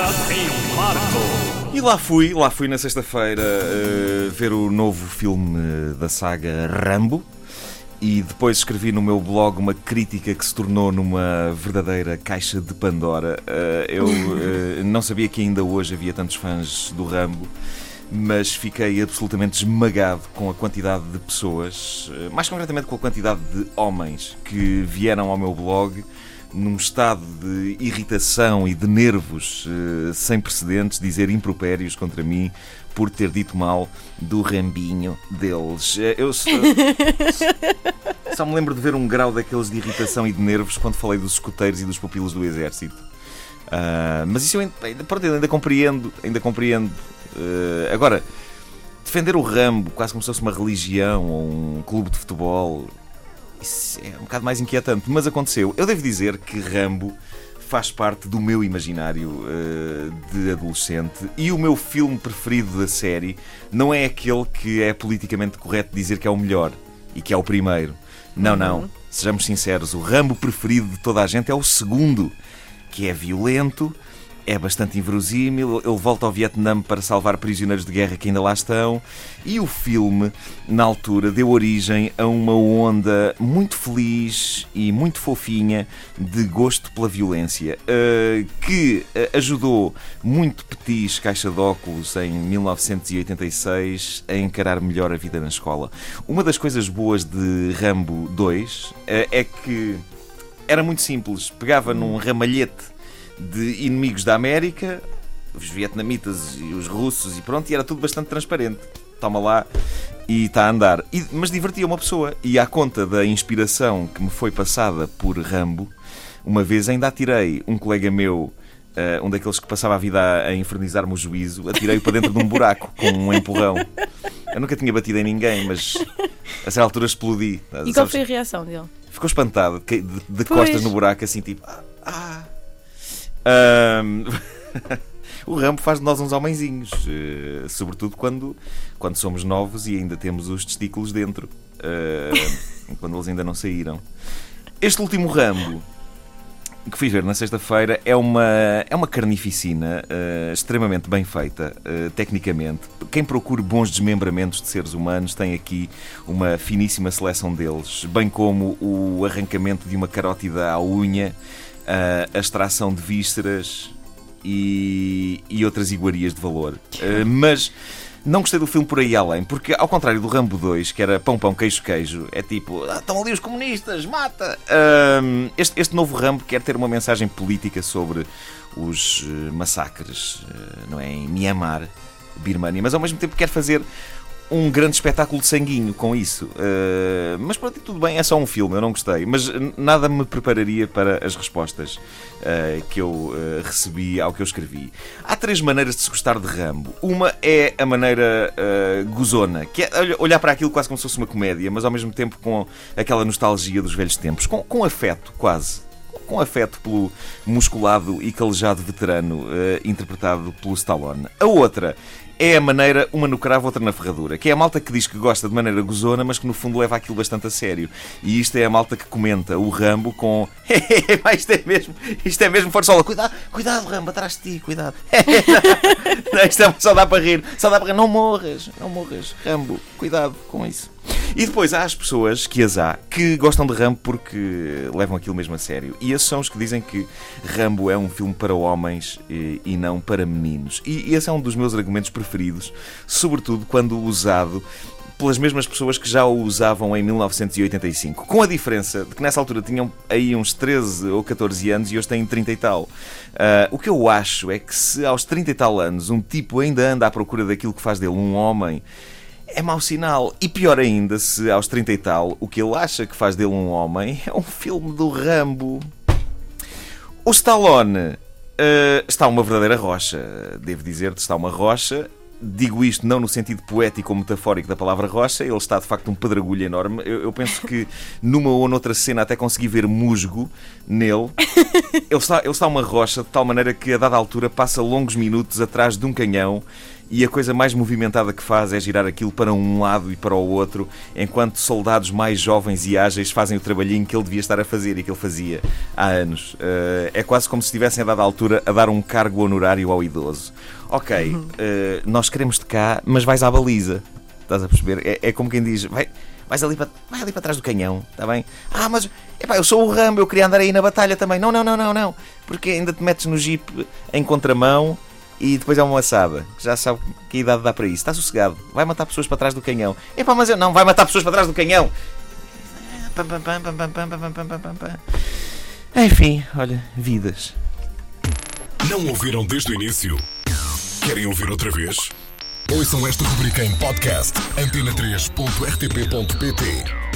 Em Marco. E lá fui, lá fui na sexta-feira uh, ver o novo filme da saga Rambo. E depois escrevi no meu blog uma crítica que se tornou numa verdadeira caixa de Pandora. Uh, eu uh, não sabia que ainda hoje havia tantos fãs do Rambo, mas fiquei absolutamente esmagado com a quantidade de pessoas, mais concretamente com a quantidade de homens que vieram ao meu blog num estado de irritação e de nervos uh, sem precedentes, dizer impropérios contra mim por ter dito mal do rambinho deles. Eh, eu só, só me lembro de ver um grau daqueles de irritação e de nervos quando falei dos escoteiros e dos pupilos do exército. Uh, mas isso eu ainda, pronto, eu ainda compreendo, ainda compreendo. Uh, agora, defender o Rambo quase como se fosse uma religião ou um clube de futebol, isso é um bocado mais inquietante, mas aconteceu. Eu devo dizer que Rambo faz parte do meu imaginário uh, de adolescente e o meu filme preferido da série não é aquele que é politicamente correto dizer que é o melhor e que é o primeiro. Não, não. Uhum. Sejamos sinceros, o Rambo preferido de toda a gente é o segundo, que é violento, é bastante inverosímil. Ele volta ao Vietnã para salvar prisioneiros de guerra que ainda lá estão. E o filme, na altura, deu origem a uma onda muito feliz e muito fofinha de gosto pela violência, eh, que eh, ajudou muito Petis Caixa de Óculos em 1986 a encarar melhor a vida na escola. Uma das coisas boas de Rambo 2 eh, é que era muito simples. Pegava num ramalhete de inimigos da América, os vietnamitas e os russos e pronto, e era tudo bastante transparente. Toma lá e está a andar. E, mas divertia uma pessoa. E à conta da inspiração que me foi passada por Rambo, uma vez ainda atirei um colega meu Uh, um daqueles que passava a vida a, a infernizar-me o juízo, atirei-o para dentro de um buraco com um empurrão. Eu nunca tinha batido em ninguém, mas a certa altura explodi. E Sabes? qual foi a reação dele? Ficou espantado, de, de costas no buraco, assim tipo. Ah, ah. Um... o Rambo faz de nós uns homenzinhos, uh, sobretudo quando, quando somos novos e ainda temos os testículos dentro, uh, quando eles ainda não saíram. Este último Rambo que fui ver na sexta-feira é uma, é uma carnificina uh, extremamente bem feita, uh, tecnicamente. Quem procure bons desmembramentos de seres humanos tem aqui uma finíssima seleção deles, bem como o arrancamento de uma carótida à unha a extração de vísceras e, e outras iguarias de valor. Uh, mas não gostei do filme por aí além, porque ao contrário do Rambo 2, que era pão, pão, queijo, queijo, é tipo, ah, estão ali os comunistas, mata! Uh, este, este novo Rambo quer ter uma mensagem política sobre os uh, massacres, uh, não é? Em Myanmar, Birmania, mas ao mesmo tempo quer fazer um grande espetáculo de sanguinho com isso. Uh, mas pronto, tudo bem, é só um filme, eu não gostei. Mas nada me prepararia para as respostas uh, que eu uh, recebi ao que eu escrevi. Há três maneiras de se gostar de Rambo. Uma é a maneira gozona, que é olhar para aquilo quase como se fosse uma comédia, mas ao mesmo tempo com aquela nostalgia dos velhos tempos, com, com afeto, quase com afeto pelo musculado e calejado veterano uh, interpretado pelo Stallone. A outra é a maneira, uma no cravo, outra na ferradura. Que é a malta que diz que gosta de maneira gozona, mas que no fundo leva aquilo bastante a sério. E isto é a malta que comenta o Rambo com isto é mesmo, isto é mesmo forçola. Cuidado, cuidado, Rambo, atrás de ti, cuidado. não, isto é, só dá para rir, só dá para rir. Não morras, não morras, Rambo, cuidado com isso. E depois há as pessoas que as há que gostam de Rambo porque levam aquilo mesmo a sério. E esses são os que dizem que Rambo é um filme para homens e, e não para meninos. E esse é um dos meus argumentos preferidos, sobretudo quando usado pelas mesmas pessoas que já o usavam em 1985. Com a diferença de que nessa altura tinham aí uns 13 ou 14 anos e hoje têm 30 e tal. Uh, o que eu acho é que se aos 30 e tal anos um tipo ainda anda à procura daquilo que faz dele um homem é mau sinal. E pior ainda, se aos 30 e tal, o que ele acha que faz dele um homem é um filme do Rambo. O Stallone uh, está uma verdadeira rocha, devo dizer-te, está uma rocha. Digo isto não no sentido poético ou metafórico da palavra rocha, ele está de facto um pedragulho enorme. Eu, eu penso que numa ou noutra cena até consegui ver musgo nele. Ele está, ele está uma rocha de tal maneira que a dada altura passa longos minutos atrás de um canhão e a coisa mais movimentada que faz é girar aquilo para um lado e para o outro, enquanto soldados mais jovens e ágeis fazem o trabalhinho que ele devia estar a fazer e que ele fazia há anos. Uh, é quase como se estivessem a dada altura a dar um cargo honorário ao idoso. Ok, uh, nós queremos de cá, mas vais à baliza. Estás a perceber? É, é como quem diz, vai, vais ali para, vai ali para trás do canhão, está bem? Ah, mas epá, eu sou o Rambo, eu queria andar aí na batalha também. Não, não, não, não, não. Porque ainda te metes no jeep em contramão e depois é uma assada. Já sabe que idade dá para isso. Está sossegado. Vai matar pessoas para trás do canhão. Epá, mas eu não, vai matar pessoas para trás do canhão. Enfim, olha, vidas. Não ouviram desde o início? Querem ouvir outra vez? Ouçam esta rubrica em podcast antena3.rtp.pt